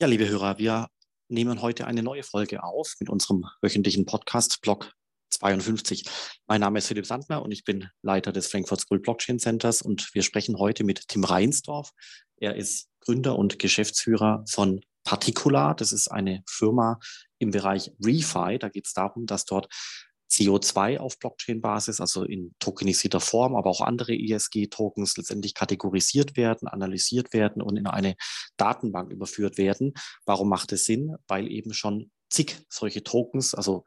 Ja, liebe Hörer, wir nehmen heute eine neue Folge auf mit unserem wöchentlichen Podcast Blog 52. Mein Name ist Philipp Sandner und ich bin Leiter des Frankfurt School Blockchain Centers und wir sprechen heute mit Tim Reinsdorf. Er ist Gründer und Geschäftsführer von Particular. Das ist eine Firma im Bereich ReFi. Da geht es darum, dass dort CO2 auf Blockchain-Basis, also in tokenisierter Form, aber auch andere ESG-Tokens letztendlich kategorisiert werden, analysiert werden und in eine Datenbank überführt werden. Warum macht es Sinn? Weil eben schon zig solche Tokens, also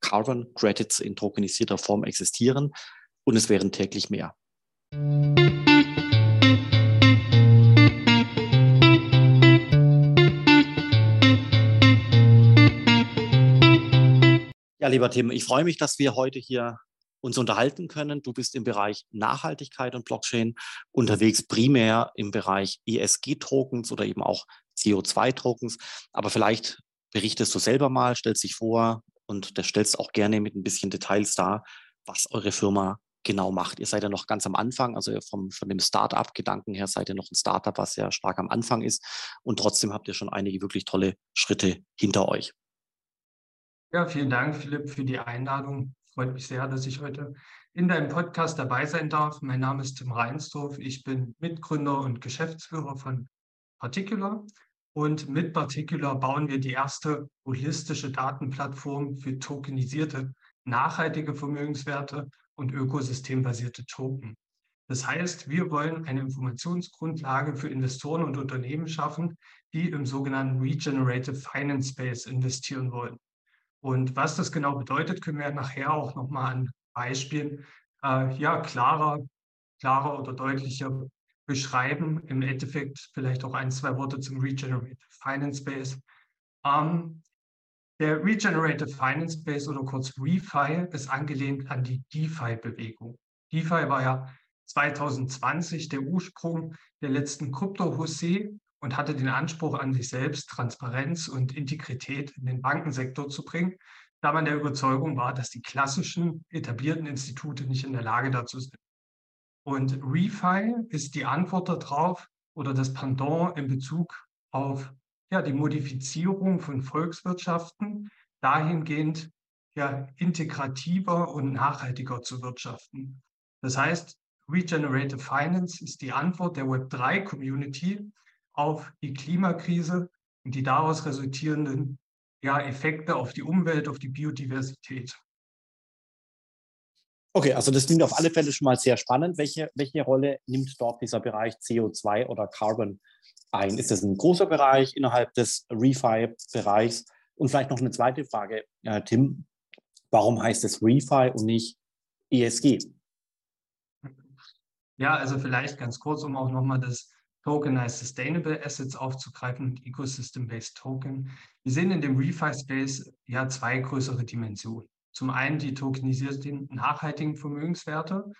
Carbon Credits in tokenisierter Form existieren und es wären täglich mehr. Ja, lieber Tim, ich freue mich, dass wir heute hier uns unterhalten können. Du bist im Bereich Nachhaltigkeit und Blockchain unterwegs, primär im Bereich ESG-Tokens oder eben auch CO2-Tokens. Aber vielleicht berichtest du selber mal, stellst dich vor und stellst auch gerne mit ein bisschen Details dar, was eure Firma genau macht. Ihr seid ja noch ganz am Anfang, also vom, von dem Start-up-Gedanken her seid ihr noch ein Startup, was sehr stark am Anfang ist. Und trotzdem habt ihr schon einige wirklich tolle Schritte hinter euch. Ja, vielen Dank, Philipp, für die Einladung. Freut mich sehr, dass ich heute in deinem Podcast dabei sein darf. Mein Name ist Tim Reinsdorf. Ich bin Mitgründer und Geschäftsführer von Particular. Und mit Particular bauen wir die erste holistische Datenplattform für tokenisierte, nachhaltige Vermögenswerte und ökosystembasierte Token. Das heißt, wir wollen eine Informationsgrundlage für Investoren und Unternehmen schaffen, die im sogenannten Regenerative Finance Space investieren wollen. Und was das genau bedeutet, können wir nachher auch nochmal an Beispielen äh, ja, klarer, klarer oder deutlicher beschreiben. Im Endeffekt vielleicht auch ein, zwei Worte zum Regenerative Finance Base. Ähm, der Regenerative Finance Base oder kurz ReFi ist angelehnt an die DeFi-Bewegung. DeFi war ja 2020 der Ursprung der letzten Krypto-Jose und hatte den Anspruch an sich selbst, Transparenz und Integrität in den Bankensektor zu bringen, da man der Überzeugung war, dass die klassischen etablierten Institute nicht in der Lage dazu sind. Und ReFi ist die Antwort darauf oder das Pendant in Bezug auf ja, die Modifizierung von Volkswirtschaften dahingehend ja, integrativer und nachhaltiger zu wirtschaften. Das heißt, Regenerative Finance ist die Antwort der Web3-Community auf die Klimakrise und die daraus resultierenden ja, Effekte auf die Umwelt, auf die Biodiversität. Okay, also das klingt auf alle Fälle schon mal sehr spannend. Welche, welche Rolle nimmt dort dieser Bereich CO2 oder Carbon ein? Ist das ein großer Bereich innerhalb des ReFi-Bereichs? Und vielleicht noch eine zweite Frage, äh, Tim. Warum heißt es ReFi und nicht ESG? Ja, also vielleicht ganz kurz, um auch nochmal das Tokenized Sustainable Assets aufzugreifen und Ecosystem-Based Token. Wir sehen in dem ReFi-Space ja zwei größere Dimensionen. Zum einen die tokenisierten nachhaltigen Vermögenswerte.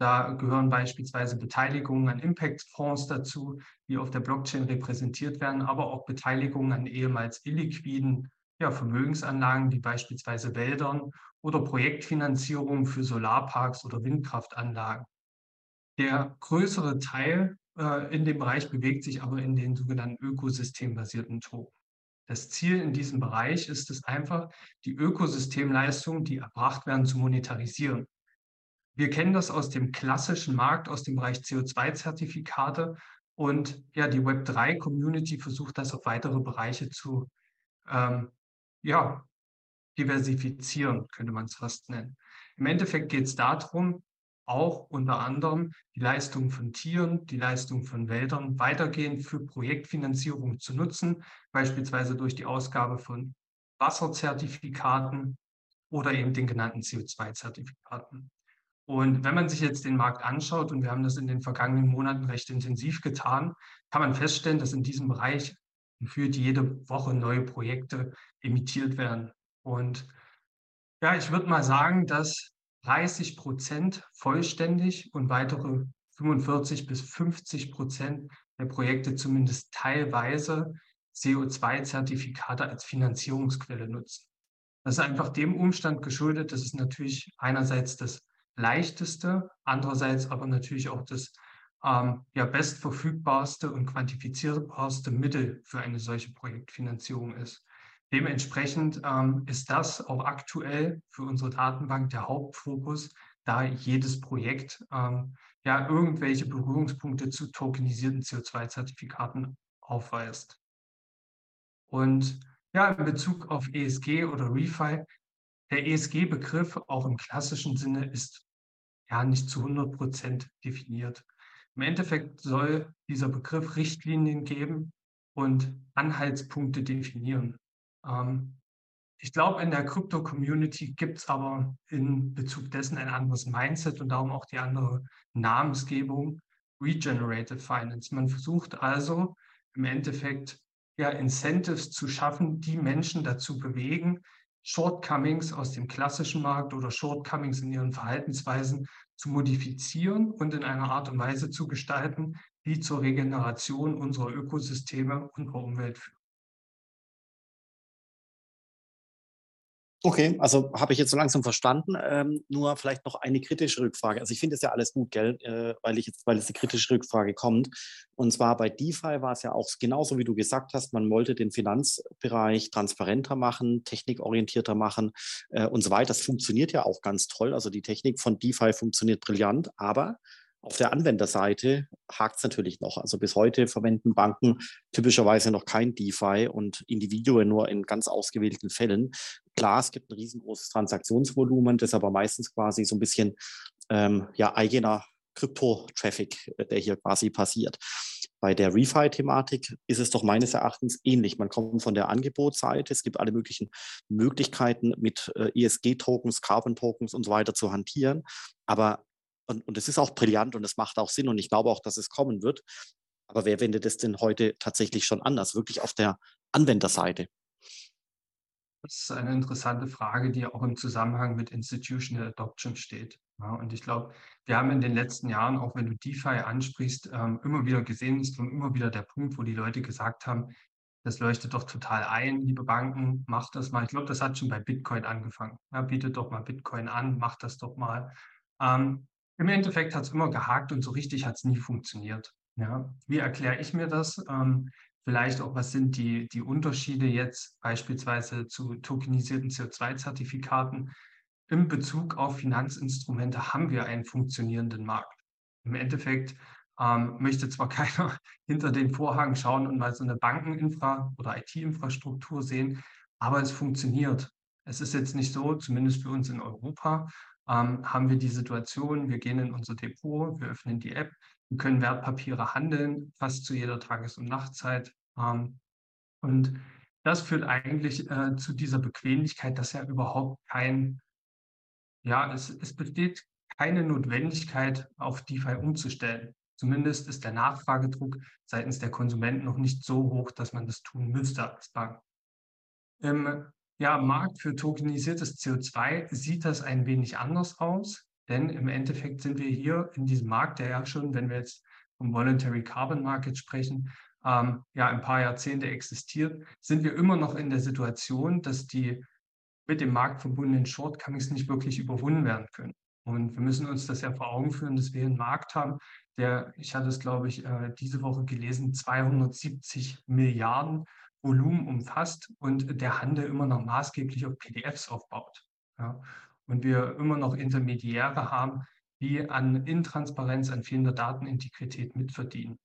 Da gehören beispielsweise Beteiligungen an Impact-Fonds dazu, die auf der Blockchain repräsentiert werden, aber auch Beteiligungen an ehemals illiquiden ja, Vermögensanlagen wie beispielsweise Wäldern oder Projektfinanzierung für Solarparks oder Windkraftanlagen. Der größere Teil äh, in dem Bereich bewegt sich aber in den sogenannten ökosystembasierten Token. Das Ziel in diesem Bereich ist es einfach, die Ökosystemleistungen, die erbracht werden, zu monetarisieren. Wir kennen das aus dem klassischen Markt, aus dem Bereich CO2-Zertifikate. Und ja, die Web3-Community versucht das auf weitere Bereiche zu ähm, ja, diversifizieren, könnte man es fast nennen. Im Endeffekt geht es darum, auch unter anderem die Leistung von Tieren, die Leistung von Wäldern weitergehend für Projektfinanzierung zu nutzen, beispielsweise durch die Ausgabe von Wasserzertifikaten oder eben den genannten CO2-Zertifikaten. Und wenn man sich jetzt den Markt anschaut, und wir haben das in den vergangenen Monaten recht intensiv getan, kann man feststellen, dass in diesem Bereich gefühlt jede Woche neue Projekte emittiert werden. Und ja, ich würde mal sagen, dass 30 Prozent vollständig und weitere 45 bis 50 Prozent der Projekte zumindest teilweise CO2-Zertifikate als Finanzierungsquelle nutzen. Das ist einfach dem Umstand geschuldet, dass es natürlich einerseits das leichteste, andererseits aber natürlich auch das ähm, ja bestverfügbarste und quantifizierbarste Mittel für eine solche Projektfinanzierung ist. Dementsprechend ähm, ist das auch aktuell für unsere Datenbank der Hauptfokus, da jedes Projekt ähm, ja irgendwelche Berührungspunkte zu tokenisierten CO2-Zertifikaten aufweist. Und ja, in Bezug auf ESG oder ReFi, der ESG-Begriff auch im klassischen Sinne ist ja nicht zu 100 Prozent definiert. Im Endeffekt soll dieser Begriff Richtlinien geben und Anhaltspunkte definieren. Ähm, ich glaube, in der Krypto-Community gibt es aber in Bezug dessen ein anderes Mindset und darum auch die andere Namensgebung, Regenerative Finance. Man versucht also im Endeffekt ja Incentives zu schaffen, die Menschen dazu bewegen, Shortcomings aus dem klassischen Markt oder Shortcomings in ihren Verhaltensweisen zu modifizieren und in einer Art und Weise zu gestalten, die zur Regeneration unserer Ökosysteme und der Umwelt führt. Okay, also habe ich jetzt so langsam verstanden. Ähm, nur vielleicht noch eine kritische Rückfrage. Also ich finde es ja alles gut, gell, äh, weil ich jetzt, weil es die kritische Rückfrage kommt. Und zwar bei DeFi war es ja auch genauso, wie du gesagt hast, man wollte den Finanzbereich transparenter machen, technikorientierter machen äh, und so weiter. Das funktioniert ja auch ganz toll. Also die Technik von DeFi funktioniert brillant, aber auf der Anwenderseite hakt es natürlich noch. Also bis heute verwenden Banken typischerweise noch kein DeFi und Individuen nur in ganz ausgewählten Fällen. Klar, es gibt ein riesengroßes Transaktionsvolumen, das aber meistens quasi so ein bisschen ähm, ja, eigener Krypto-Traffic, äh, der hier quasi passiert. Bei der Refi-Thematik ist es doch meines Erachtens ähnlich. Man kommt von der Angebotsseite, es gibt alle möglichen Möglichkeiten mit äh, ESG-Tokens, Carbon-Tokens und so weiter zu hantieren. Aber und, und es ist auch brillant und es macht auch Sinn und ich glaube auch, dass es kommen wird. Aber wer wendet es denn heute tatsächlich schon an? Also wirklich auf der Anwenderseite? Das ist eine interessante Frage, die auch im Zusammenhang mit Institutional Adoption steht. Ja, und ich glaube, wir haben in den letzten Jahren, auch wenn du DeFi ansprichst, ähm, immer wieder gesehen, ist immer wieder der Punkt, wo die Leute gesagt haben, das leuchtet doch total ein, liebe Banken, macht das mal. Ich glaube, das hat schon bei Bitcoin angefangen. Ja, bietet doch mal Bitcoin an, macht das doch mal. Ähm, im Endeffekt hat es immer gehakt und so richtig hat es nie funktioniert. Ja, wie erkläre ich mir das? Ähm, vielleicht auch, was sind die, die Unterschiede jetzt beispielsweise zu tokenisierten CO2-Zertifikaten? In Bezug auf Finanzinstrumente haben wir einen funktionierenden Markt. Im Endeffekt ähm, möchte zwar keiner hinter den Vorhang schauen und mal so eine Bankeninfra- oder IT-Infrastruktur sehen, aber es funktioniert. Es ist jetzt nicht so, zumindest für uns in Europa, ähm, haben wir die Situation, wir gehen in unser Depot, wir öffnen die App, wir können Wertpapiere handeln, fast zu jeder Tages- und Nachtzeit. Ähm, und das führt eigentlich äh, zu dieser Bequemlichkeit, dass ja überhaupt kein, ja, es, es besteht keine Notwendigkeit, auf DeFi umzustellen. Zumindest ist der Nachfragedruck seitens der Konsumenten noch nicht so hoch, dass man das tun müsste als Bank. Im ja, Markt für tokenisiertes CO2 sieht das ein wenig anders aus, denn im Endeffekt sind wir hier in diesem Markt, der ja schon, wenn wir jetzt vom Voluntary Carbon Market sprechen, ähm, ja ein paar Jahrzehnte existiert, sind wir immer noch in der Situation, dass die mit dem Markt verbundenen Shortcomings nicht wirklich überwunden werden können. Und wir müssen uns das ja vor Augen führen, dass wir einen Markt haben, der, ich hatte es, glaube ich, äh, diese Woche gelesen, 270 Milliarden Volumen umfasst und der Handel immer noch maßgeblich auf PDFs aufbaut. Ja. Und wir immer noch Intermediäre haben, die an Intransparenz, an fehlender Datenintegrität mitverdienen.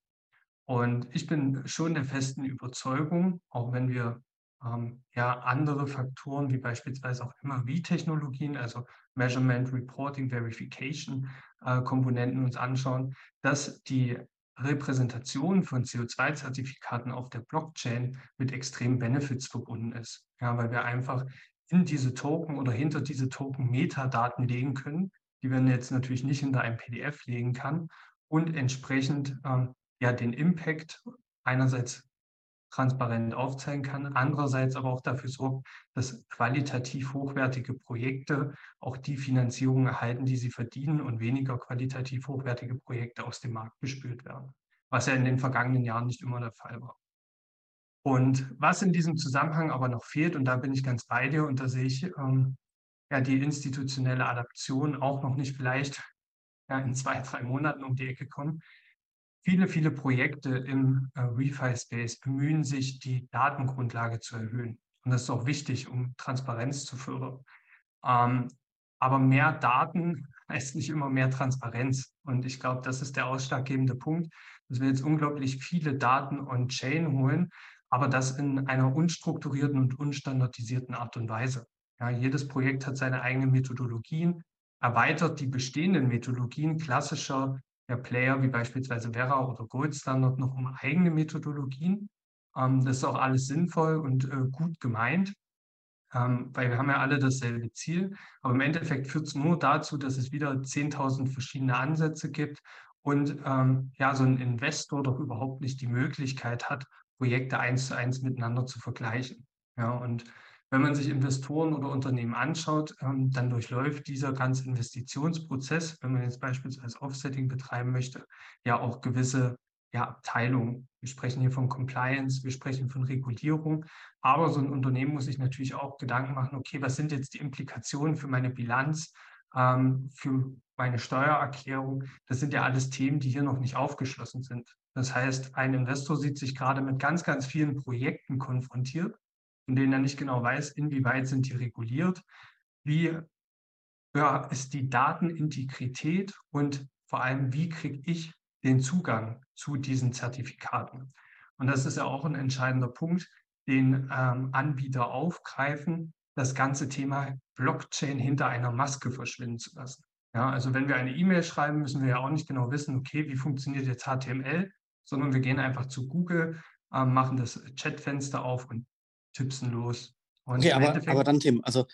Und ich bin schon der festen Überzeugung, auch wenn wir ähm, ja andere Faktoren wie beispielsweise auch MRV-Technologien, also Measurement, Reporting, Verification äh, Komponenten uns anschauen, dass die Repräsentation von CO2-Zertifikaten auf der Blockchain mit extremen Benefits verbunden ist. Ja, weil wir einfach in diese Token oder hinter diese Token Metadaten legen können, die man jetzt natürlich nicht hinter einem PDF legen kann und entsprechend ähm, ja den Impact einerseits transparent aufzeigen kann, andererseits aber auch dafür sorgt, dass qualitativ hochwertige Projekte auch die Finanzierung erhalten, die sie verdienen und weniger qualitativ hochwertige Projekte aus dem Markt gespült werden, was ja in den vergangenen Jahren nicht immer der Fall war. Und was in diesem Zusammenhang aber noch fehlt, und da bin ich ganz bei dir, und da sehe ich ähm, ja die institutionelle Adaption auch noch nicht vielleicht ja, in zwei, drei Monaten um die Ecke kommen, viele, viele Projekte im äh, ReFi-Space bemühen sich, die Datengrundlage zu erhöhen. Und das ist auch wichtig, um Transparenz zu fördern. Ähm, aber mehr Daten heißt nicht immer mehr Transparenz. Und ich glaube, das ist der ausschlaggebende Punkt, dass wir jetzt unglaublich viele Daten on-chain holen, aber das in einer unstrukturierten und unstandardisierten Art und Weise. Ja, jedes Projekt hat seine eigenen Methodologien, erweitert die bestehenden Methodologien klassischer ja, Player wie beispielsweise Vera oder Gold Standard noch um eigene Methodologien. Ähm, das ist auch alles sinnvoll und äh, gut gemeint, ähm, weil wir haben ja alle dasselbe Ziel. Aber im Endeffekt führt es nur dazu, dass es wieder 10.000 verschiedene Ansätze gibt und ähm, ja, so ein Investor doch überhaupt nicht die Möglichkeit hat, Projekte eins zu eins miteinander zu vergleichen. Ja, und wenn man sich Investoren oder Unternehmen anschaut, ähm, dann durchläuft dieser ganze Investitionsprozess, wenn man jetzt beispielsweise Offsetting betreiben möchte, ja auch gewisse ja, Abteilungen. Wir sprechen hier von Compliance, wir sprechen von Regulierung, aber so ein Unternehmen muss sich natürlich auch Gedanken machen, okay, was sind jetzt die Implikationen für meine Bilanz, ähm, für meine Steuererklärung? Das sind ja alles Themen, die hier noch nicht aufgeschlossen sind. Das heißt, ein Investor sieht sich gerade mit ganz, ganz vielen Projekten konfrontiert von denen er nicht genau weiß, inwieweit sind die reguliert, wie ja, ist die Datenintegrität und vor allem, wie kriege ich den Zugang zu diesen Zertifikaten. Und das ist ja auch ein entscheidender Punkt, den ähm, Anbieter aufgreifen, das ganze Thema Blockchain hinter einer Maske verschwinden zu lassen. Ja, also wenn wir eine E-Mail schreiben, müssen wir ja auch nicht genau wissen, okay, wie funktioniert jetzt HTML, sondern wir gehen einfach zu Google, äh, machen das Chatfenster auf und Tippsen los. Und okay, aber, aber dann Tim, also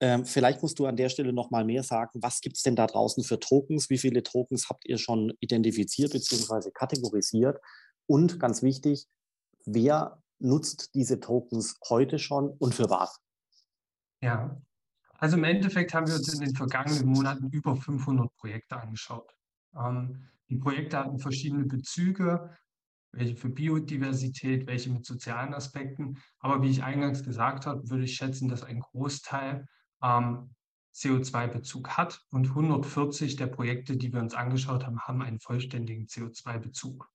ähm, vielleicht musst du an der Stelle noch mal mehr sagen, was gibt es denn da draußen für Tokens? Wie viele Tokens habt ihr schon identifiziert bzw. kategorisiert? Und ganz wichtig, wer nutzt diese Tokens heute schon und für was? Ja, also im Endeffekt haben wir uns in den vergangenen Monaten über 500 Projekte angeschaut. Ähm, die Projekte hatten verschiedene Bezüge welche für Biodiversität, welche mit sozialen Aspekten. Aber wie ich eingangs gesagt habe, würde ich schätzen, dass ein Großteil ähm, CO2-Bezug hat und 140 der Projekte, die wir uns angeschaut haben, haben einen vollständigen CO2-Bezug.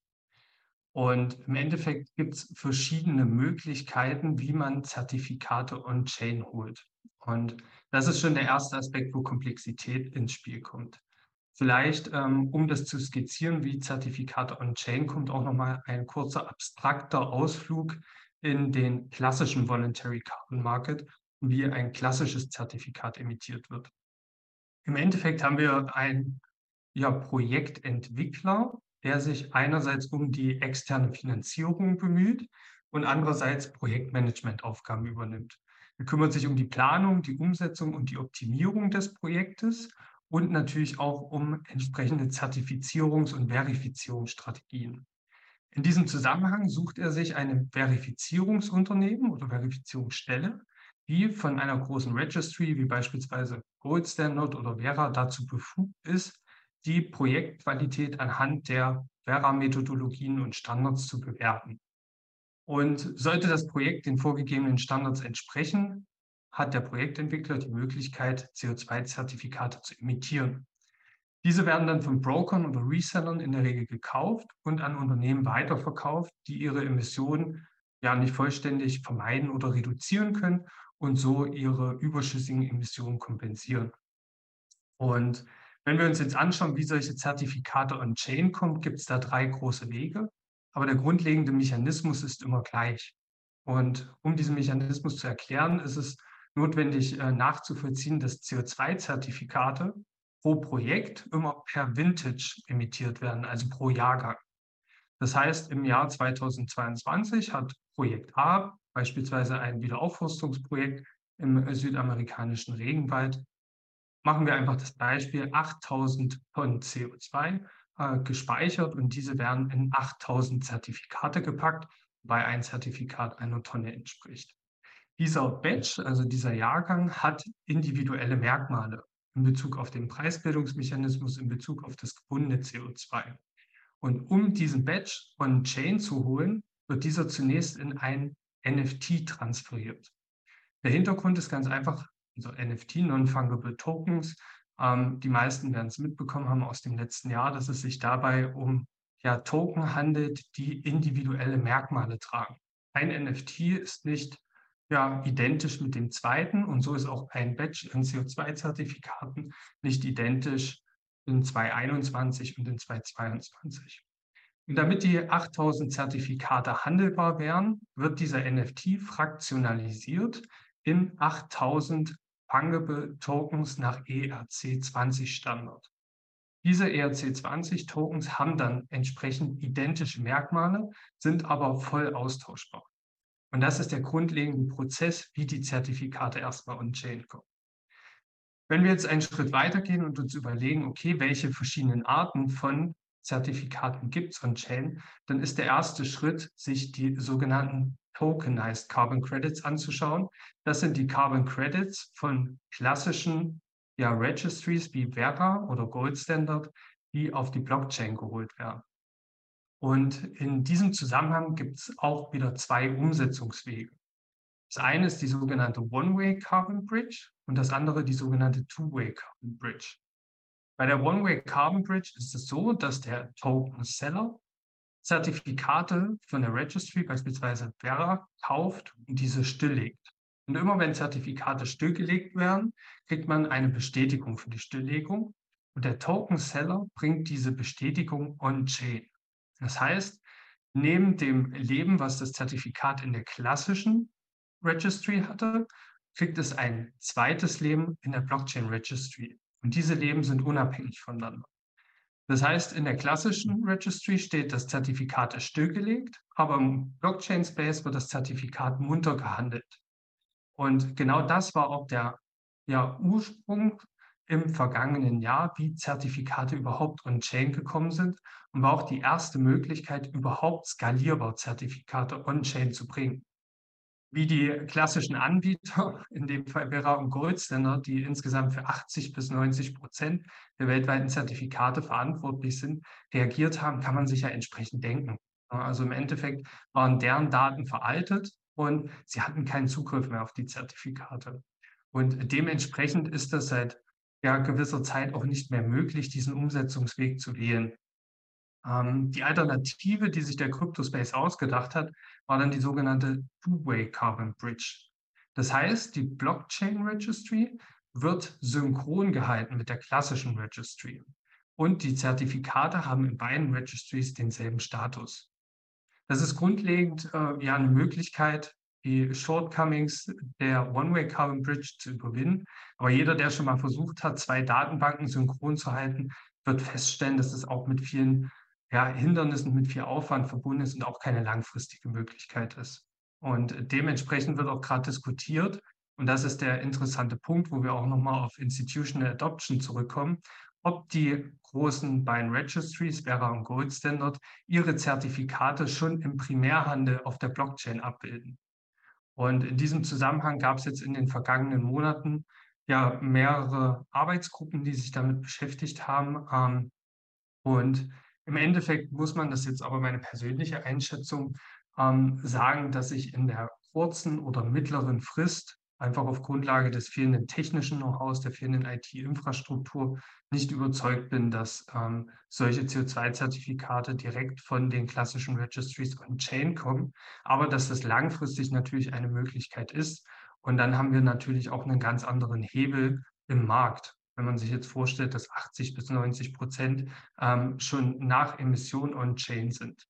Und im Endeffekt gibt es verschiedene Möglichkeiten, wie man Zertifikate on-chain holt. Und das ist schon der erste Aspekt, wo Komplexität ins Spiel kommt. Vielleicht, ähm, um das zu skizzieren, wie Zertifikate on-chain, kommt auch nochmal ein kurzer abstrakter Ausflug in den klassischen Voluntary Carbon Market, wie ein klassisches Zertifikat emittiert wird. Im Endeffekt haben wir einen ja, Projektentwickler, der sich einerseits um die externe Finanzierung bemüht und andererseits Projektmanagementaufgaben übernimmt. Er kümmert sich um die Planung, die Umsetzung und die Optimierung des Projektes und natürlich auch um entsprechende Zertifizierungs- und Verifizierungsstrategien. In diesem Zusammenhang sucht er sich ein Verifizierungsunternehmen oder Verifizierungsstelle, die von einer großen Registry wie beispielsweise Gold Standard oder Vera dazu befugt ist, die Projektqualität anhand der Vera-Methodologien und Standards zu bewerten. Und sollte das Projekt den vorgegebenen Standards entsprechen, hat der Projektentwickler die Möglichkeit, CO2-Zertifikate zu emittieren. Diese werden dann von Brokern oder Resellern in der Regel gekauft und an Unternehmen weiterverkauft, die ihre Emissionen ja nicht vollständig vermeiden oder reduzieren können und so ihre überschüssigen Emissionen kompensieren. Und wenn wir uns jetzt anschauen, wie solche Zertifikate on-chain kommen, gibt es da drei große Wege. Aber der grundlegende Mechanismus ist immer gleich. Und um diesen Mechanismus zu erklären, ist es notwendig äh, nachzuvollziehen, dass CO2-Zertifikate pro Projekt immer per Vintage emittiert werden, also pro Jahrgang. Das heißt, im Jahr 2022 hat Projekt A, beispielsweise ein Wiederaufforstungsprojekt im südamerikanischen Regenwald, machen wir einfach das Beispiel 8000 Tonnen CO2 äh, gespeichert und diese werden in 8000 Zertifikate gepackt, wobei ein Zertifikat einer Tonne entspricht. Dieser Batch, also dieser Jahrgang, hat individuelle Merkmale in Bezug auf den Preisbildungsmechanismus, in Bezug auf das gebundene CO2. Und um diesen Batch on-chain zu holen, wird dieser zunächst in ein NFT transferiert. Der Hintergrund ist ganz einfach, also NFT, Non-Fungible Tokens. Ähm, die meisten werden es mitbekommen haben aus dem letzten Jahr, dass es sich dabei um ja, Token handelt, die individuelle Merkmale tragen. Ein NFT ist nicht ja, identisch mit dem zweiten und so ist auch ein Batch an CO2-Zertifikaten nicht identisch in 2021 und in 2022. Und damit die 8000 Zertifikate handelbar wären, wird dieser NFT fraktionalisiert in 8000 Fungible Tokens nach ERC20 Standard. Diese ERC20-Tokens haben dann entsprechend identische Merkmale, sind aber voll austauschbar. Und das ist der grundlegende Prozess, wie die Zertifikate erstmal on-chain kommen. Wenn wir jetzt einen Schritt weitergehen und uns überlegen, okay, welche verschiedenen Arten von Zertifikaten gibt es on-chain, dann ist der erste Schritt, sich die sogenannten Tokenized Carbon Credits anzuschauen. Das sind die Carbon Credits von klassischen ja, Registries wie Vera oder Gold Standard, die auf die Blockchain geholt werden. Und in diesem Zusammenhang gibt es auch wieder zwei Umsetzungswege. Das eine ist die sogenannte One-Way Carbon Bridge und das andere die sogenannte Two-Way Carbon Bridge. Bei der One-Way Carbon Bridge ist es so, dass der Token Seller Zertifikate von der Registry, beispielsweise Vera, kauft und diese stilllegt. Und immer wenn Zertifikate stillgelegt werden, kriegt man eine Bestätigung für die Stilllegung. Und der Token Seller bringt diese Bestätigung on-chain. Das heißt, neben dem Leben, was das Zertifikat in der klassischen Registry hatte, kriegt es ein zweites Leben in der Blockchain Registry. Und diese Leben sind unabhängig voneinander. Das heißt, in der klassischen Registry steht, das Zertifikat ist stillgelegt, aber im Blockchain Space wird das Zertifikat munter gehandelt. Und genau das war auch der ja, Ursprung im vergangenen Jahr, wie Zertifikate überhaupt on-chain gekommen sind und war auch die erste Möglichkeit, überhaupt skalierbar Zertifikate on-chain zu bringen. Wie die klassischen Anbieter, in dem Fall Vera und Goldstandard, die insgesamt für 80 bis 90 Prozent der weltweiten Zertifikate verantwortlich sind, reagiert haben, kann man sich ja entsprechend denken. Also im Endeffekt waren deren Daten veraltet und sie hatten keinen Zugriff mehr auf die Zertifikate. Und dementsprechend ist es seit ja, gewisser Zeit auch nicht mehr möglich, diesen Umsetzungsweg zu wählen. Ähm, die Alternative, die sich der CryptoSpace ausgedacht hat, war dann die sogenannte Two-Way Carbon Bridge. Das heißt, die Blockchain Registry wird synchron gehalten mit der klassischen Registry. Und die Zertifikate haben in beiden Registries denselben Status. Das ist grundlegend äh, ja eine Möglichkeit, die Shortcomings der One-Way Carbon Bridge zu überwinden. Aber jeder, der schon mal versucht hat, zwei Datenbanken synchron zu halten, wird feststellen, dass es auch mit vielen ja, Hindernissen, mit viel Aufwand verbunden ist und auch keine langfristige Möglichkeit ist. Und dementsprechend wird auch gerade diskutiert, und das ist der interessante Punkt, wo wir auch nochmal auf Institutional Adoption zurückkommen, ob die großen beiden Registries, Vera und Gold Standard, ihre Zertifikate schon im Primärhandel auf der Blockchain abbilden. Und in diesem Zusammenhang gab es jetzt in den vergangenen Monaten ja mehrere Arbeitsgruppen, die sich damit beschäftigt haben. Ähm, und im Endeffekt muss man, das jetzt aber meine persönliche Einschätzung, ähm, sagen, dass ich in der kurzen oder mittleren Frist einfach auf Grundlage des fehlenden technischen Know-hows, der fehlenden IT-Infrastruktur nicht überzeugt bin, dass ähm, solche CO2-Zertifikate direkt von den klassischen Registries on-chain kommen, aber dass das langfristig natürlich eine Möglichkeit ist. Und dann haben wir natürlich auch einen ganz anderen Hebel im Markt. Wenn man sich jetzt vorstellt, dass 80 bis 90 Prozent ähm, schon nach Emission on-chain sind.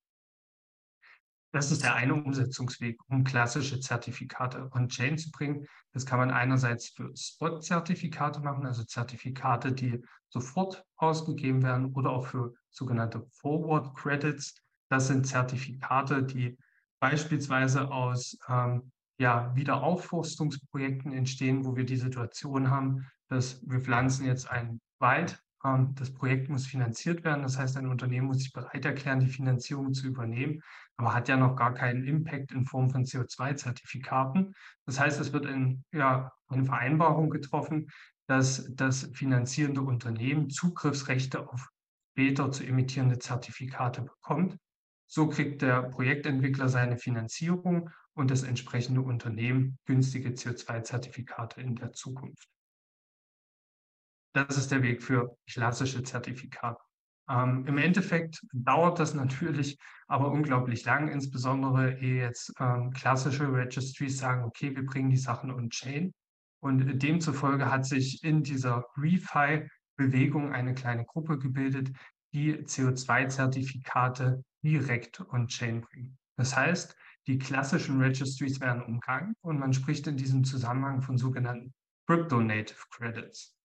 Das ist der eine Umsetzungsweg, um klassische Zertifikate on-chain zu bringen. Das kann man einerseits für Spot-Zertifikate machen, also Zertifikate, die sofort ausgegeben werden, oder auch für sogenannte Forward Credits. Das sind Zertifikate, die beispielsweise aus ähm, ja, Wiederaufforstungsprojekten entstehen, wo wir die Situation haben, dass wir pflanzen jetzt einen Wald das Projekt muss finanziert werden. Das heißt, ein Unternehmen muss sich bereit erklären, die Finanzierung zu übernehmen, aber hat ja noch gar keinen Impact in Form von CO2-Zertifikaten. Das heißt, es wird in, ja, eine Vereinbarung getroffen, dass das finanzierende Unternehmen Zugriffsrechte auf später zu emittierende Zertifikate bekommt. So kriegt der Projektentwickler seine Finanzierung und das entsprechende Unternehmen günstige CO2-Zertifikate in der Zukunft. Das ist der Weg für klassische Zertifikate. Ähm, Im Endeffekt dauert das natürlich aber unglaublich lang, insbesondere ehe jetzt ähm, klassische Registries sagen, okay, wir bringen die Sachen on-chain. Und demzufolge hat sich in dieser ReFi-Bewegung eine kleine Gruppe gebildet, die CO2-Zertifikate direkt on-chain bringen. Das heißt, die klassischen Registries werden umgangen und man spricht in diesem Zusammenhang von sogenannten Crypto-Native Credits.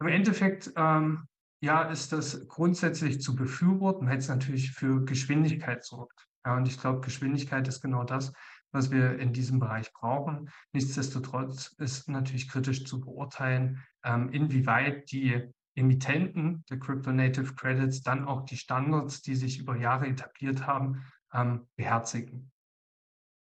Im Endeffekt ähm, ja, ist das grundsätzlich zu befürworten, weil es natürlich für Geschwindigkeit sorgt. Ja, und ich glaube, Geschwindigkeit ist genau das, was wir in diesem Bereich brauchen. Nichtsdestotrotz ist natürlich kritisch zu beurteilen, ähm, inwieweit die Emittenten der Crypto Native Credits dann auch die Standards, die sich über Jahre etabliert haben, ähm, beherzigen.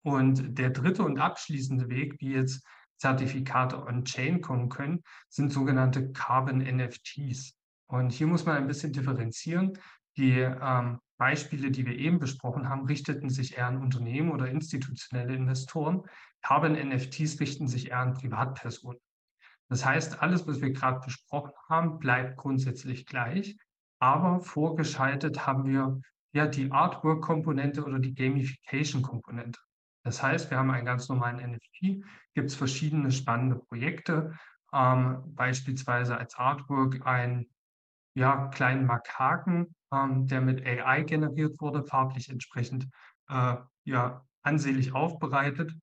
Und der dritte und abschließende Weg, wie jetzt Zertifikate on-chain kommen können, sind sogenannte Carbon NFTs. Und hier muss man ein bisschen differenzieren. Die ähm, Beispiele, die wir eben besprochen haben, richteten sich eher an Unternehmen oder institutionelle Investoren. Carbon NFTs richten sich eher an Privatpersonen. Das heißt, alles, was wir gerade besprochen haben, bleibt grundsätzlich gleich. Aber vorgeschaltet haben wir ja die Artwork-Komponente oder die Gamification-Komponente. Das heißt, wir haben einen ganz normalen NFT, gibt es verschiedene spannende Projekte, ähm, beispielsweise als Artwork ein ja, kleinen Makaken, ähm, der mit AI generiert wurde, farblich entsprechend äh, ja, ansehlich aufbereitet.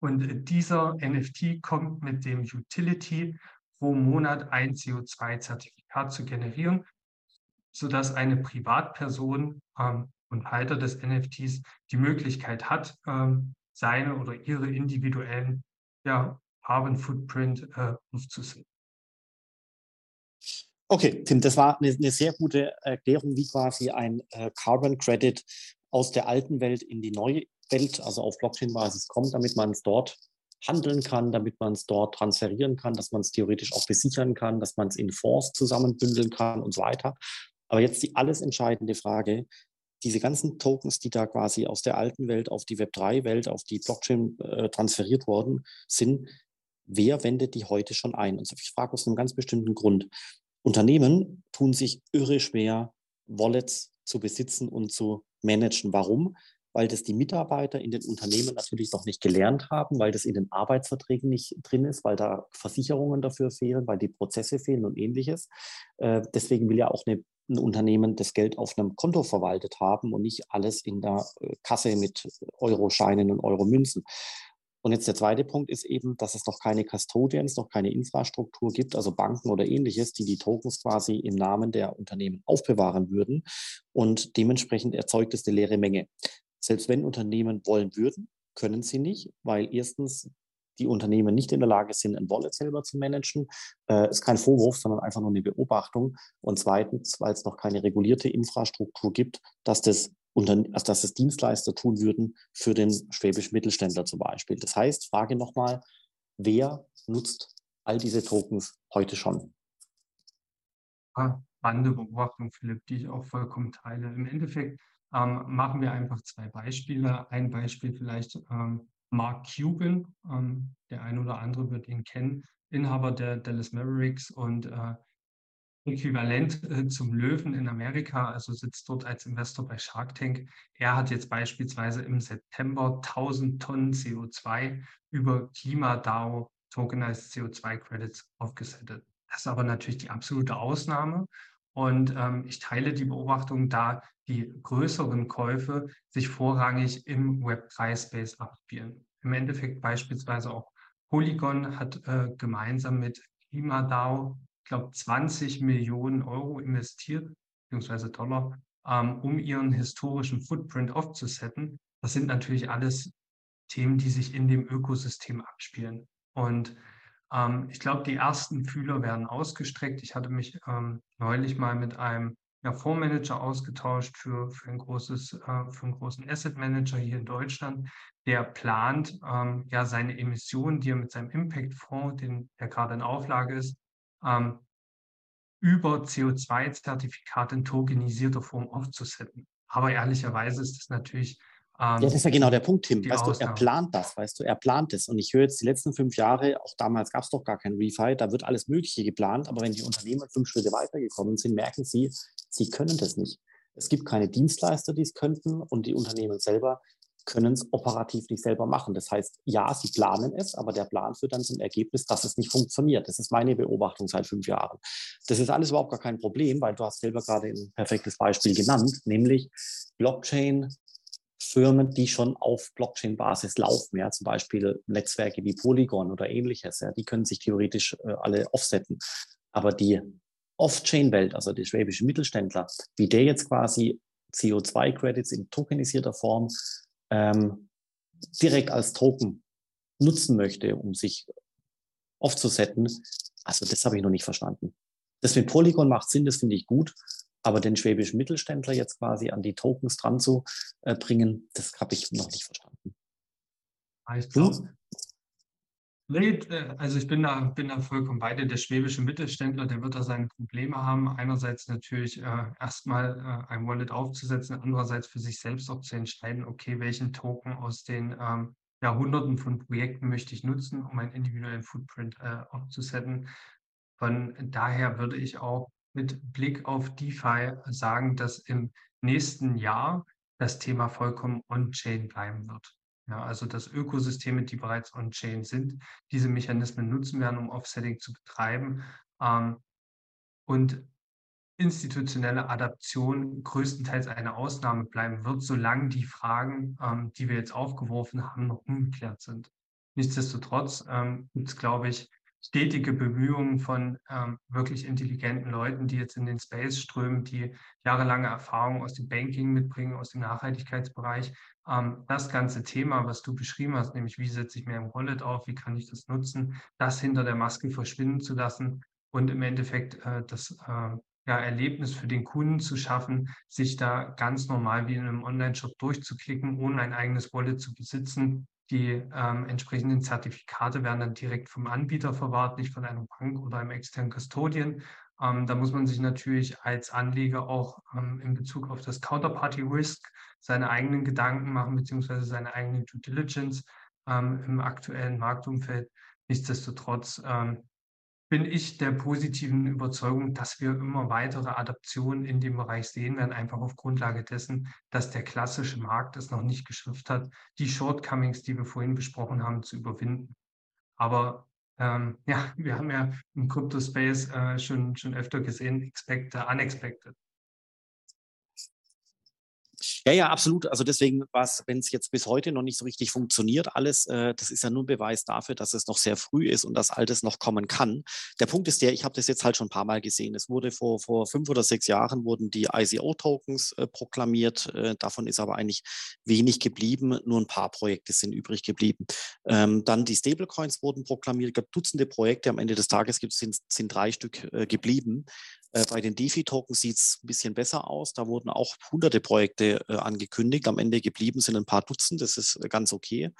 Und dieser NFT kommt mit dem Utility pro Monat ein CO2-Zertifikat zu generieren, sodass eine Privatperson ähm, und Halter des NFTs die Möglichkeit hat, ähm, seine oder ihre individuellen ja, Carbon Footprint äh, aufzusetzen. Okay, Tim, das war eine, eine, sehr gute Erklärung, wie quasi ein äh, Carbon Credit aus der alten Welt in die neue Welt, also auf Blockchain-Basis kommt, damit man es dort handeln kann, damit man es dort transferieren kann, dass man es theoretisch auch besichern kann, dass man es in Fonds zusammenbündeln kann und so weiter. Aber jetzt die alles entscheidende Frage, diese ganzen Tokens, die da quasi aus der alten Welt auf die Web3-Welt, auf die Blockchain äh, transferiert worden sind, wer wendet die heute schon ein? Und ich frage aus einem ganz bestimmten Grund. Unternehmen tun sich irre schwer, Wallets zu besitzen und zu managen. Warum? Weil das die Mitarbeiter in den Unternehmen natürlich noch nicht gelernt haben, weil das in den Arbeitsverträgen nicht drin ist, weil da Versicherungen dafür fehlen, weil die Prozesse fehlen und ähnliches. Äh, deswegen will ja auch eine, ein Unternehmen das Geld auf einem Konto verwaltet haben und nicht alles in der äh, Kasse mit Euroscheinen und Euromünzen. Und jetzt der zweite Punkt ist eben, dass es noch keine Custodians, noch keine Infrastruktur gibt, also Banken oder ähnliches, die die Tokens quasi im Namen der Unternehmen aufbewahren würden. Und dementsprechend erzeugt es eine leere Menge. Selbst wenn Unternehmen wollen würden, können sie nicht, weil erstens die Unternehmen nicht in der Lage sind, ein Wallet selber zu managen. Äh, ist kein Vorwurf, sondern einfach nur eine Beobachtung. Und zweitens, weil es noch keine regulierte Infrastruktur gibt, dass das also dass es Dienstleister tun würden für den schwäbischen Mittelständler zum Beispiel. Das heißt, Frage nochmal, wer nutzt all diese Tokens heute schon? Spannende Beobachtung, Philipp, die ich auch vollkommen teile. Im Endeffekt ähm, machen wir einfach zwei Beispiele. Ein Beispiel vielleicht ähm, Mark Cuban, ähm, der ein oder andere wird ihn kennen, Inhaber der Dallas Mavericks und äh, Äquivalent äh, zum Löwen in Amerika, also sitzt dort als Investor bei Shark Tank. Er hat jetzt beispielsweise im September 1000 Tonnen CO2 über KlimaDAO Tokenized CO2 Credits aufgesettet. Das ist aber natürlich die absolute Ausnahme. Und ähm, ich teile die Beobachtung, da die größeren Käufe sich vorrangig im Web3-Space abspielen. Im Endeffekt beispielsweise auch Polygon hat äh, gemeinsam mit KlimaDAO glaube, 20 Millionen Euro investiert, beziehungsweise Dollar, ähm, um ihren historischen Footprint aufzusetzen. Das sind natürlich alles Themen, die sich in dem Ökosystem abspielen. Und ähm, ich glaube, die ersten Fühler werden ausgestreckt. Ich hatte mich ähm, neulich mal mit einem ja, Fondsmanager ausgetauscht für, für, ein großes, äh, für einen großen Asset Manager hier in Deutschland, der plant, ähm, ja seine Emissionen, die er mit seinem Impact-Fonds, den er gerade in Auflage ist, ähm, über CO2-Zertifikate in tokenisierter Form aufzusetzen. Aber ehrlicherweise ist das natürlich. Ja, das ist ja genau der Punkt, Tim. Weißt du, er plant das, weißt du, er plant es. Und ich höre jetzt die letzten fünf Jahre, auch damals gab es doch gar kein Refi, da wird alles Mögliche geplant. Aber wenn die Unternehmen fünf Schritte weitergekommen sind, merken sie, Sie können das nicht. Es gibt keine Dienstleister, die es könnten und die Unternehmen selber können es operativ nicht selber machen. Das heißt, ja, sie planen es, aber der Plan führt dann zum Ergebnis, dass es nicht funktioniert. Das ist meine Beobachtung seit fünf Jahren. Das ist alles überhaupt gar kein Problem, weil du hast selber gerade ein perfektes Beispiel genannt, nämlich Blockchain. Firmen, die schon auf Blockchain-Basis laufen, ja, zum Beispiel Netzwerke wie Polygon oder ähnliches, ja, die können sich theoretisch äh, alle offsetten. Aber die Off-Chain-Welt, also die schwäbische Mittelständler, wie der jetzt quasi CO2-Credits in tokenisierter Form ähm, direkt als Token nutzen möchte, um sich aufzusetzen, also das habe ich noch nicht verstanden. Das mit Polygon macht Sinn, das finde ich gut, aber den schwäbischen Mittelständler jetzt quasi an die Tokens dran zu äh, bringen, das habe ich noch nicht verstanden. Ich glaube, äh, also ich bin da, bin da vollkommen bei dir. Der schwäbische Mittelständler, der wird da seine Probleme haben. Einerseits natürlich äh, erstmal äh, ein Wallet aufzusetzen, andererseits für sich selbst auch zu entscheiden, okay, welchen Token aus den ähm, ja, Hunderten von Projekten möchte ich nutzen, um einen individuellen Footprint äh, aufzusetzen. Von daher würde ich auch mit Blick auf DeFi sagen, dass im nächsten Jahr das Thema vollkommen on-chain bleiben wird. Ja, also dass Ökosysteme, die bereits on-chain sind, diese Mechanismen nutzen werden, um Offsetting zu betreiben. Ähm, und institutionelle Adaption größtenteils eine Ausnahme bleiben wird, solange die Fragen, ähm, die wir jetzt aufgeworfen haben, noch ungeklärt sind. Nichtsdestotrotz ähm, gibt es, glaube ich, stetige Bemühungen von ähm, wirklich intelligenten Leuten, die jetzt in den Space strömen, die jahrelange Erfahrung aus dem Banking mitbringen, aus dem Nachhaltigkeitsbereich, ähm, das ganze Thema, was du beschrieben hast, nämlich wie setze ich mir ein Wallet auf, wie kann ich das nutzen, das hinter der Maske verschwinden zu lassen und im Endeffekt äh, das äh, ja, Erlebnis für den Kunden zu schaffen, sich da ganz normal wie in einem Online-Shop durchzuklicken, ohne ein eigenes Wallet zu besitzen, die ähm, entsprechenden Zertifikate werden dann direkt vom Anbieter verwahrt, nicht von einer Bank oder einem externen Custodian. Ähm, da muss man sich natürlich als Anleger auch ähm, in Bezug auf das Counterparty Risk seine eigenen Gedanken machen, beziehungsweise seine eigene Due Diligence ähm, im aktuellen Marktumfeld. Nichtsdestotrotz ähm, bin ich der positiven Überzeugung, dass wir immer weitere Adaptionen in dem Bereich sehen werden, einfach auf Grundlage dessen, dass der klassische Markt es noch nicht geschafft hat, die Shortcomings, die wir vorhin besprochen haben, zu überwinden. Aber ähm, ja, wir haben ja im Crypto-Space äh, schon, schon öfter gesehen, expected, unexpected. Ja, ja, absolut. Also deswegen wenn es jetzt bis heute noch nicht so richtig funktioniert, alles, äh, das ist ja nur ein Beweis dafür, dass es noch sehr früh ist und dass alles noch kommen kann. Der Punkt ist der, ich habe das jetzt halt schon ein paar Mal gesehen. Es wurde vor, vor fünf oder sechs Jahren wurden die ICO-Tokens äh, proklamiert. Äh, davon ist aber eigentlich wenig geblieben. Nur ein paar Projekte sind übrig geblieben. Ähm, dann die Stablecoins wurden proklamiert. Es gab Dutzende Projekte. Am Ende des Tages sind, sind drei Stück äh, geblieben. Äh, bei den DeFi-Tokens sieht es ein bisschen besser aus. Da wurden auch hunderte Projekte äh, angekündigt. Am Ende geblieben sind ein paar Dutzend. Das ist äh, ganz okay.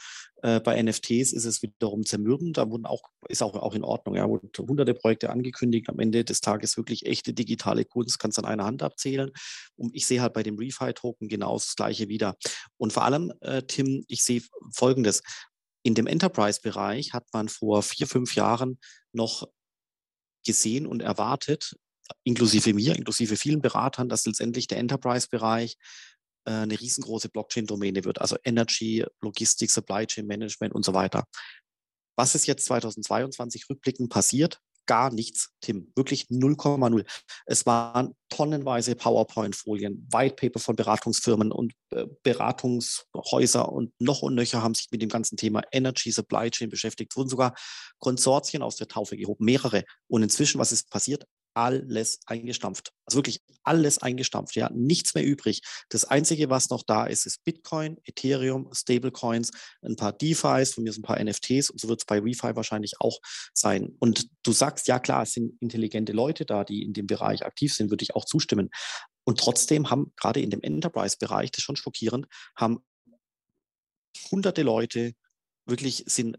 Äh, bei NFTs ist es wiederum zermürbend. Da wurden auch, ist auch, auch in Ordnung. Ja, wurden hunderte Projekte angekündigt. Am Ende des Tages wirklich echte digitale Kunst. Kannst an einer Hand abzählen. Und ich sehe halt bei dem ReFi-Token genau das Gleiche wieder. Und vor allem, äh, Tim, ich sehe Folgendes. In dem Enterprise-Bereich hat man vor vier, fünf Jahren noch gesehen und erwartet, inklusive mir, inklusive vielen Beratern, dass letztendlich der Enterprise-Bereich äh, eine riesengroße Blockchain-Domäne wird, also Energy, Logistik, Supply Chain Management und so weiter. Was ist jetzt 2022 rückblickend passiert? Gar nichts, Tim. Wirklich 0,0. Es waren tonnenweise PowerPoint-Folien, Whitepaper von Beratungsfirmen und äh, Beratungshäuser und noch und nöcher haben sich mit dem ganzen Thema Energy Supply Chain beschäftigt. Es wurden sogar Konsortien aus der Taufe gehoben, mehrere. Und inzwischen, was ist passiert? Alles eingestampft. Also wirklich alles eingestampft. Ja, nichts mehr übrig. Das Einzige, was noch da ist, ist Bitcoin, Ethereum, Stablecoins, ein paar DeFis, von mir sind ein paar NFTs und so wird es bei ReFi wahrscheinlich auch sein. Und du sagst, ja klar, es sind intelligente Leute da, die in dem Bereich aktiv sind, würde ich auch zustimmen. Und trotzdem haben gerade in dem Enterprise-Bereich, das ist schon schockierend, haben hunderte Leute wirklich sind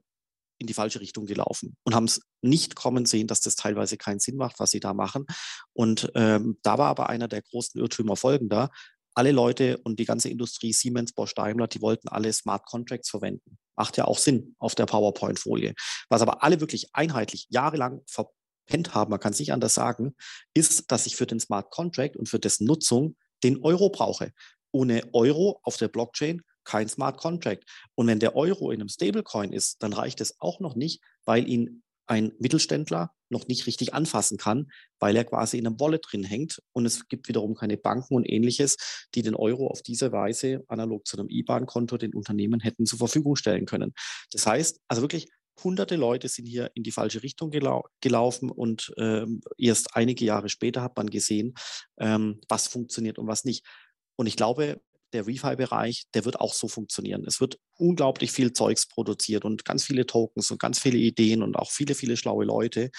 in die falsche Richtung gelaufen und haben es nicht kommen sehen, dass das teilweise keinen Sinn macht, was sie da machen. Und ähm, da war aber einer der großen Irrtümer folgender. Alle Leute und die ganze Industrie, Siemens, Bosch, Daimler, die wollten alle Smart Contracts verwenden. Macht ja auch Sinn auf der PowerPoint-Folie. Was aber alle wirklich einheitlich jahrelang ver verpennt haben, man kann es nicht anders sagen, ist, dass ich für den Smart Contract und für dessen Nutzung den Euro brauche. Ohne Euro auf der Blockchain kein Smart Contract. Und wenn der Euro in einem Stablecoin ist, dann reicht es auch noch nicht, weil ihn ein Mittelständler noch nicht richtig anfassen kann, weil er quasi in einem Wallet drin hängt. Und es gibt wiederum keine Banken und ähnliches, die den Euro auf diese Weise analog zu einem IBAN-Konto den Unternehmen hätten zur Verfügung stellen können. Das heißt, also wirklich hunderte Leute sind hier in die falsche Richtung gelau gelaufen und ähm, erst einige Jahre später hat man gesehen, ähm, was funktioniert und was nicht. Und ich glaube, der Refi-Bereich, der wird auch so funktionieren. Es wird unglaublich viel Zeugs produziert und ganz viele Tokens und ganz viele Ideen und auch viele, viele schlaue Leute.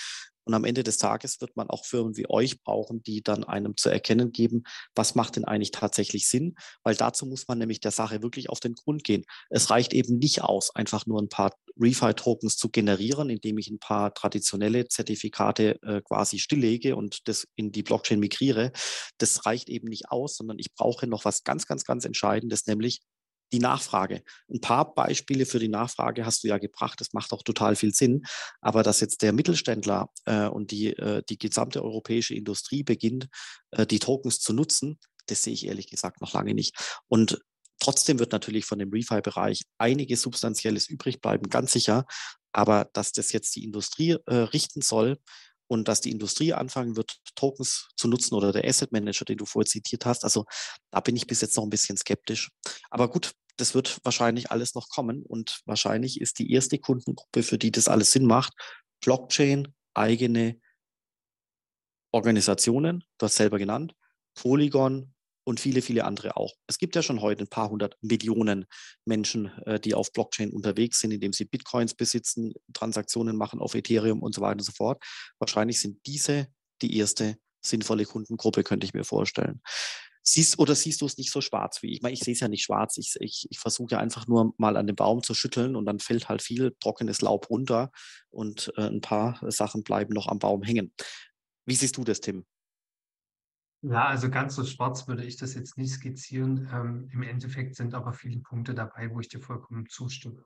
Und am Ende des Tages wird man auch Firmen wie euch brauchen, die dann einem zu erkennen geben, was macht denn eigentlich tatsächlich Sinn? Weil dazu muss man nämlich der Sache wirklich auf den Grund gehen. Es reicht eben nicht aus, einfach nur ein paar Refi-Tokens zu generieren, indem ich ein paar traditionelle Zertifikate äh, quasi stilllege und das in die Blockchain migriere. Das reicht eben nicht aus, sondern ich brauche noch was ganz, ganz, ganz Entscheidendes, nämlich die Nachfrage. Ein paar Beispiele für die Nachfrage hast du ja gebracht. Das macht auch total viel Sinn. Aber dass jetzt der Mittelständler äh, und die, äh, die gesamte europäische Industrie beginnt, äh, die Tokens zu nutzen, das sehe ich ehrlich gesagt noch lange nicht. Und trotzdem wird natürlich von dem Refi-Bereich einiges Substanzielles übrig bleiben, ganz sicher. Aber dass das jetzt die Industrie äh, richten soll, und dass die Industrie anfangen wird, Tokens zu nutzen oder der Asset Manager, den du vorher zitiert hast. Also da bin ich bis jetzt noch ein bisschen skeptisch. Aber gut, das wird wahrscheinlich alles noch kommen und wahrscheinlich ist die erste Kundengruppe, für die das alles Sinn macht, Blockchain, eigene Organisationen, du hast selber genannt, Polygon und viele, viele andere auch. Es gibt ja schon heute ein paar hundert Millionen Menschen, äh, die auf Blockchain unterwegs sind, indem sie Bitcoins besitzen, Transaktionen machen auf Ethereum und so weiter und so fort. Wahrscheinlich sind diese die erste sinnvolle Kundengruppe, könnte ich mir vorstellen. Siehst oder siehst du es nicht so schwarz wie ich? Ich meine, ich sehe es ja nicht schwarz. Ich, ich, ich versuche ja einfach nur mal an den Baum zu schütteln und dann fällt halt viel trockenes Laub runter und äh, ein paar Sachen bleiben noch am Baum hängen. Wie siehst du das, Tim? Ja, also ganz so schwarz würde ich das jetzt nicht skizzieren. Ähm, Im Endeffekt sind aber viele Punkte dabei, wo ich dir vollkommen zustimme.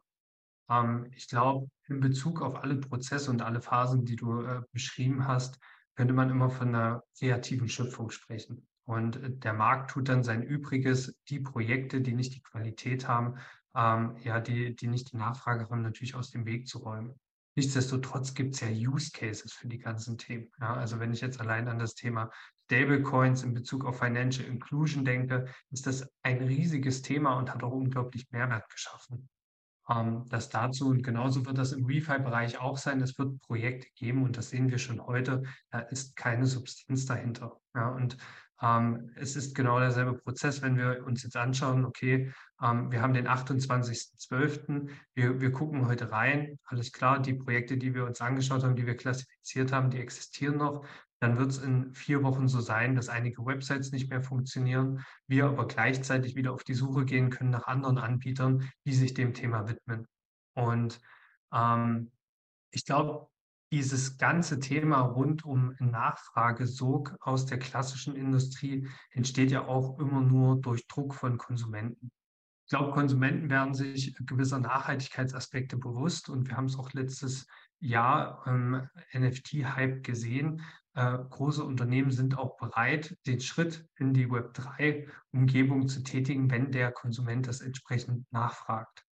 Ähm, ich glaube, in Bezug auf alle Prozesse und alle Phasen, die du äh, beschrieben hast, könnte man immer von einer kreativen Schöpfung sprechen. Und äh, der Markt tut dann sein Übriges, die Projekte, die nicht die Qualität haben, ähm, ja, die, die nicht die Nachfrage haben, natürlich aus dem Weg zu räumen. Nichtsdestotrotz gibt es ja Use Cases für die ganzen Themen. Ja, also wenn ich jetzt allein an das Thema Stablecoins in Bezug auf Financial Inclusion denke, ist das ein riesiges Thema und hat auch unglaublich Mehrwert geschaffen. Ähm, das dazu und genauso wird das im Refi-Bereich auch sein. Es wird Projekte geben und das sehen wir schon heute. Da ist keine Substanz dahinter. Ja, und ähm, es ist genau derselbe Prozess, wenn wir uns jetzt anschauen, okay, ähm, wir haben den 28.12., wir, wir gucken heute rein, alles klar, die Projekte, die wir uns angeschaut haben, die wir klassifiziert haben, die existieren noch. Dann wird es in vier Wochen so sein, dass einige Websites nicht mehr funktionieren, wir aber gleichzeitig wieder auf die Suche gehen können nach anderen Anbietern, die sich dem Thema widmen. Und ähm, ich glaube, dieses ganze Thema rund um Nachfragesog aus der klassischen Industrie entsteht ja auch immer nur durch Druck von Konsumenten. Ich glaube, Konsumenten werden sich gewisser Nachhaltigkeitsaspekte bewusst und wir haben es auch letztes Jahr im NFT-Hype gesehen. Äh, große Unternehmen sind auch bereit, den Schritt in die Web3-Umgebung zu tätigen, wenn der Konsument das entsprechend nachfragt.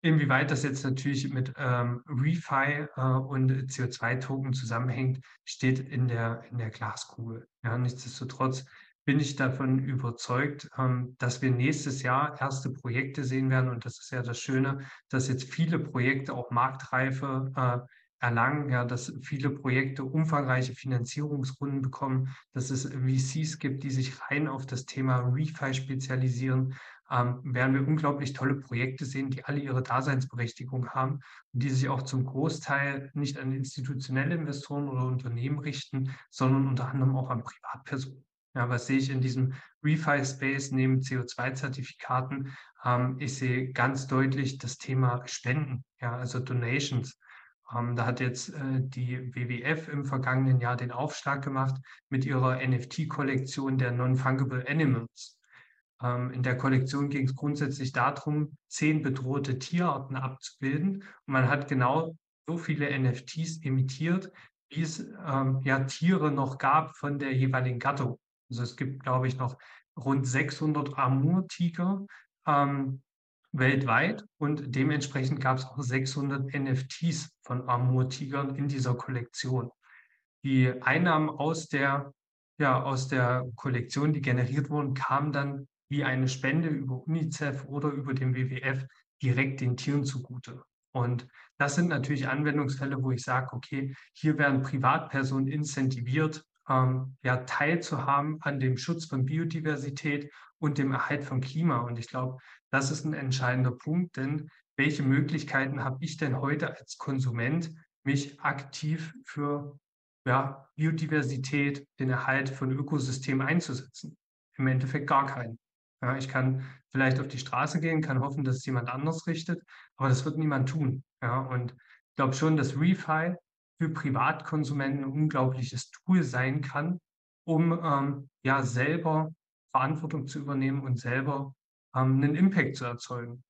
Inwieweit das jetzt natürlich mit ähm, Refi äh, und CO2-Token zusammenhängt, steht in der, in der Glaskugel. Ja, nichtsdestotrotz bin ich davon überzeugt, ähm, dass wir nächstes Jahr erste Projekte sehen werden. Und das ist ja das Schöne, dass jetzt viele Projekte auch Marktreife äh, erlangen, ja, dass viele Projekte umfangreiche Finanzierungsrunden bekommen, dass es VCs gibt, die sich rein auf das Thema Refi spezialisieren ähm, werden wir unglaublich tolle Projekte sehen, die alle ihre Daseinsberechtigung haben und die sich auch zum Großteil nicht an institutionelle Investoren oder Unternehmen richten, sondern unter anderem auch an Privatpersonen. Ja, was sehe ich in diesem Refi-Space neben CO2-Zertifikaten? Ähm, ich sehe ganz deutlich das Thema Spenden, ja, also Donations. Ähm, da hat jetzt äh, die WWF im vergangenen Jahr den Aufschlag gemacht mit ihrer NFT-Kollektion der Non-Fungible Animals. Ähm, in der Kollektion ging es grundsätzlich darum, zehn bedrohte Tierarten abzubilden. Und man hat genau so viele NFTs emittiert, wie es ähm, ja Tiere noch gab von der jeweiligen Gattung. Also es gibt, glaube ich, noch rund 600 Amur-Tiger ähm, weltweit und dementsprechend gab es auch 600 NFTs von Amur-Tigern in dieser Kollektion. Die Einnahmen aus der, ja, aus der Kollektion, die generiert wurden, kamen dann wie eine Spende über UNICEF oder über den WWF direkt den Tieren zugute. Und das sind natürlich Anwendungsfälle, wo ich sage, okay, hier werden Privatpersonen incentiviert, ähm, ja, teilzuhaben an dem Schutz von Biodiversität und dem Erhalt von Klima. Und ich glaube, das ist ein entscheidender Punkt, denn welche Möglichkeiten habe ich denn heute als Konsument, mich aktiv für ja, Biodiversität, den Erhalt von Ökosystemen einzusetzen? Im Endeffekt gar keinen. Ja, ich kann vielleicht auf die Straße gehen, kann hoffen, dass es jemand anders richtet, aber das wird niemand tun. Ja, und ich glaube schon, dass Refi für Privatkonsumenten ein unglaubliches Tool sein kann, um ähm, ja selber Verantwortung zu übernehmen und selber ähm, einen Impact zu erzeugen.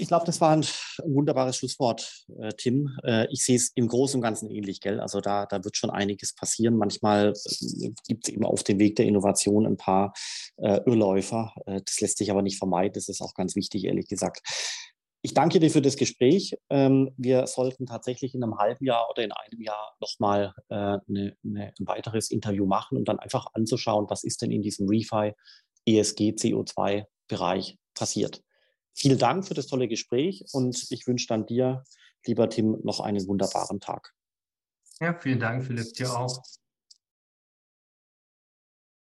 Ich glaube, das war ein, wunderbares Schlusswort, äh, Tim. Äh, ich sehe es im Großen und Ganzen ähnlich, gell? Also da, da wird schon einiges passieren. Manchmal äh, gibt es eben auf dem Weg der Innovation ein paar Irrläufer. Das lässt sich aber nicht vermeiden. Das ist auch ganz wichtig, ehrlich gesagt. Ich danke dir für das Gespräch. Ähm, wir sollten tatsächlich in einem halben Jahr oder in einem Jahr nochmal äh, ne, ein weiteres Interview machen, um dann einfach anzuschauen, was ist denn in diesem Refi ESG CO2 Bereich passiert. Vielen Dank für das tolle Gespräch und ich wünsche dann dir, lieber Tim, noch einen wunderbaren Tag. Ja, vielen Dank, Philipp, dir auch.